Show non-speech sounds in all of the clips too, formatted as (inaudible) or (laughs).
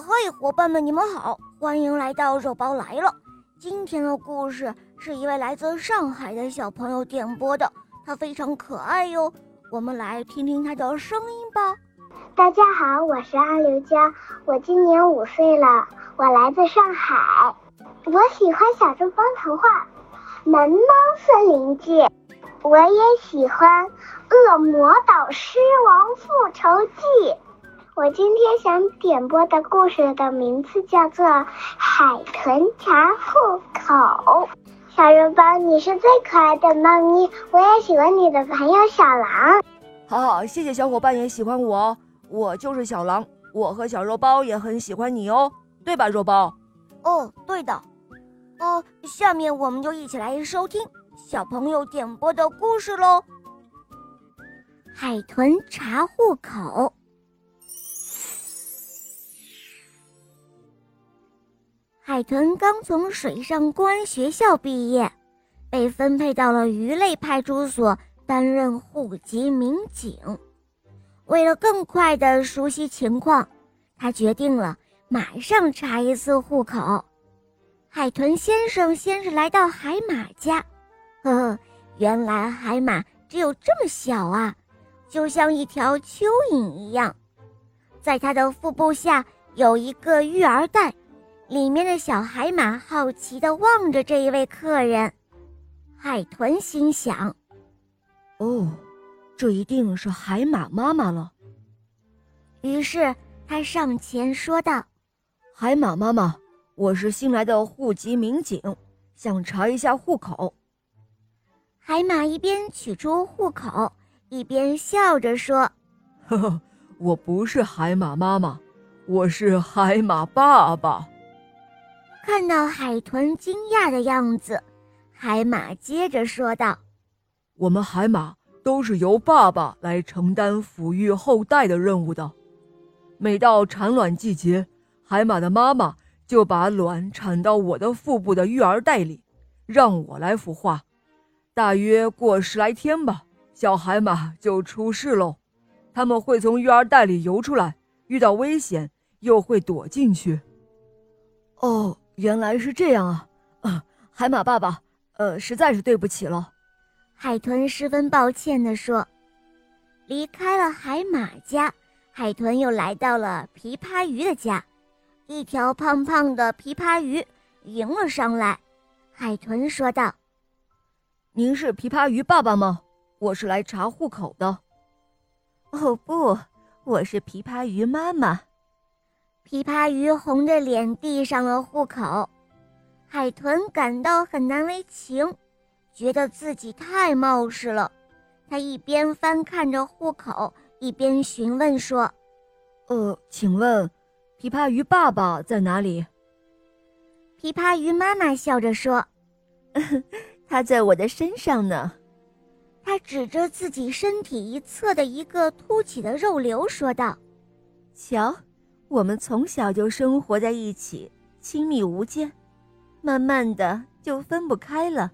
嘿，伙伴们，你们好，欢迎来到肉包来了。今天的故事是一位来自上海的小朋友点播的，他非常可爱哟。我们来听听他的声音吧。大家好，我是阿刘佳，我今年五岁了，我来自上海。我喜欢小猪帮童话《萌猫森林记》，我也喜欢《恶魔岛狮王复仇记》。我今天想点播的故事的名字叫做《海豚查户口》。小肉包，你是最可爱的猫咪，我也喜欢你的朋友小狼。好好，谢谢小伙伴也喜欢我，我就是小狼，我和小肉包也很喜欢你哦，对吧，肉包？哦，对的。哦，下面我们就一起来收听小朋友点播的故事喽，《海豚查户口》。海豚刚从水上公安学校毕业，被分配到了鱼类派出所担任户籍民警。为了更快地熟悉情况，他决定了马上查一次户口。海豚先生先是来到海马家，呵呵，原来海马只有这么小啊，就像一条蚯蚓一样。在它的腹部下有一个育儿袋。里面的小海马好奇地望着这一位客人，海豚心想：“哦，这一定是海马妈妈了。”于是他上前说道：“海马妈妈，我是新来的户籍民警，想查一下户口。”海马一边取出户口，一边笑着说：“呵呵，我不是海马妈妈，我是海马爸爸。”看到海豚惊讶的样子，海马接着说道：“我们海马都是由爸爸来承担抚育后代的任务的。每到产卵季节，海马的妈妈就把卵产到我的腹部的育儿袋里，让我来孵化。大约过十来天吧，小海马就出世喽。它们会从育儿袋里游出来，遇到危险又会躲进去。”哦。原来是这样啊！啊，海马爸爸，呃，实在是对不起了。海豚十分抱歉地说。离开了海马家，海豚又来到了琵琶鱼的家。一条胖胖的琵琶鱼迎了上来。海豚说道：“您是琵琶鱼爸爸吗？我是来查户口的。”“哦不，我是琵琶鱼妈妈。”琵琶鱼红着脸递上了户口，海豚感到很难为情，觉得自己太冒失了。他一边翻看着户口，一边询问说：“呃，请问，琵琶鱼爸爸在哪里？”琵琶鱼妈妈笑着说：“ (laughs) 他在我的身上呢。”他指着自己身体一侧的一个凸起的肉瘤说道：“瞧。”我们从小就生活在一起，亲密无间，慢慢的就分不开了。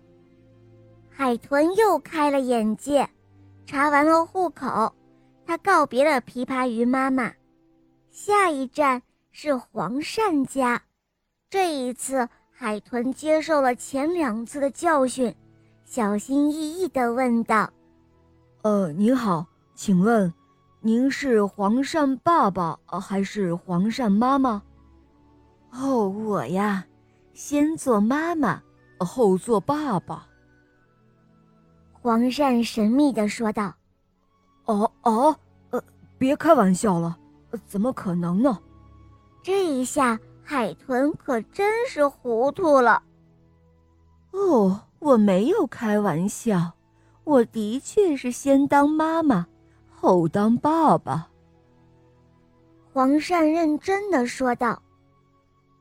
海豚又开了眼界，查完了户口，他告别了琵琶鱼妈妈，下一站是黄鳝家。这一次，海豚接受了前两次的教训，小心翼翼地问道：“呃，你好，请问？”您是黄鳝爸爸还是黄鳝妈妈？哦，我呀，先做妈妈，后做爸爸。黄鳝神秘的说道：“哦哦，呃，别开玩笑了，怎么可能呢？”这一下，海豚可真是糊涂了。哦，我没有开玩笑，我的确是先当妈妈。后当爸爸，黄鳝认真的说道：“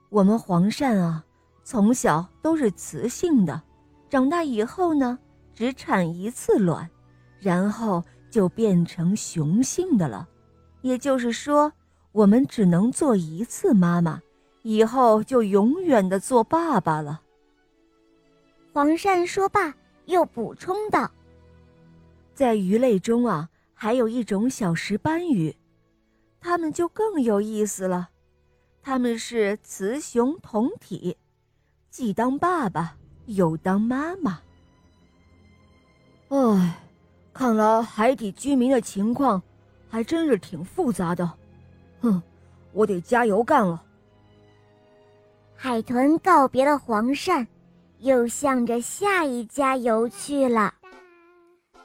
我们黄鳝啊，从小都是雌性的，长大以后呢，只产一次卵，然后就变成雄性的了。也就是说，我们只能做一次妈妈，以后就永远的做爸爸了。”黄鳝说罢，又补充道：“在鱼类中啊。”还有一种小石斑鱼，它们就更有意思了。它们是雌雄同体，既当爸爸又当妈妈。唉，看来海底居民的情况还真是挺复杂的。哼，我得加油干了。海豚告别了黄鳝，又向着下一家游去了。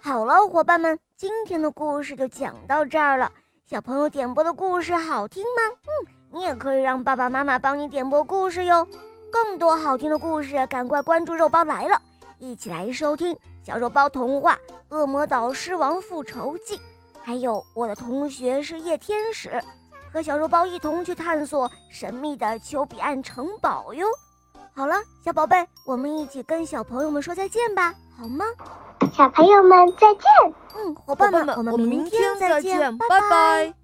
好了，伙伴们，今天的故事就讲到这儿了。小朋友点播的故事好听吗？嗯，你也可以让爸爸妈妈帮你点播故事哟。更多好听的故事，赶快关注肉包来了，一起来收听小肉包童话《恶魔岛狮王复仇记》，还有我的同学是夜天使，和小肉包一同去探索神秘的丘比岸城堡哟。好了，小宝贝，我们一起跟小朋友们说再见吧，好吗？小朋友们再见。嗯，伙伴们，我们明天再见，拜拜拜。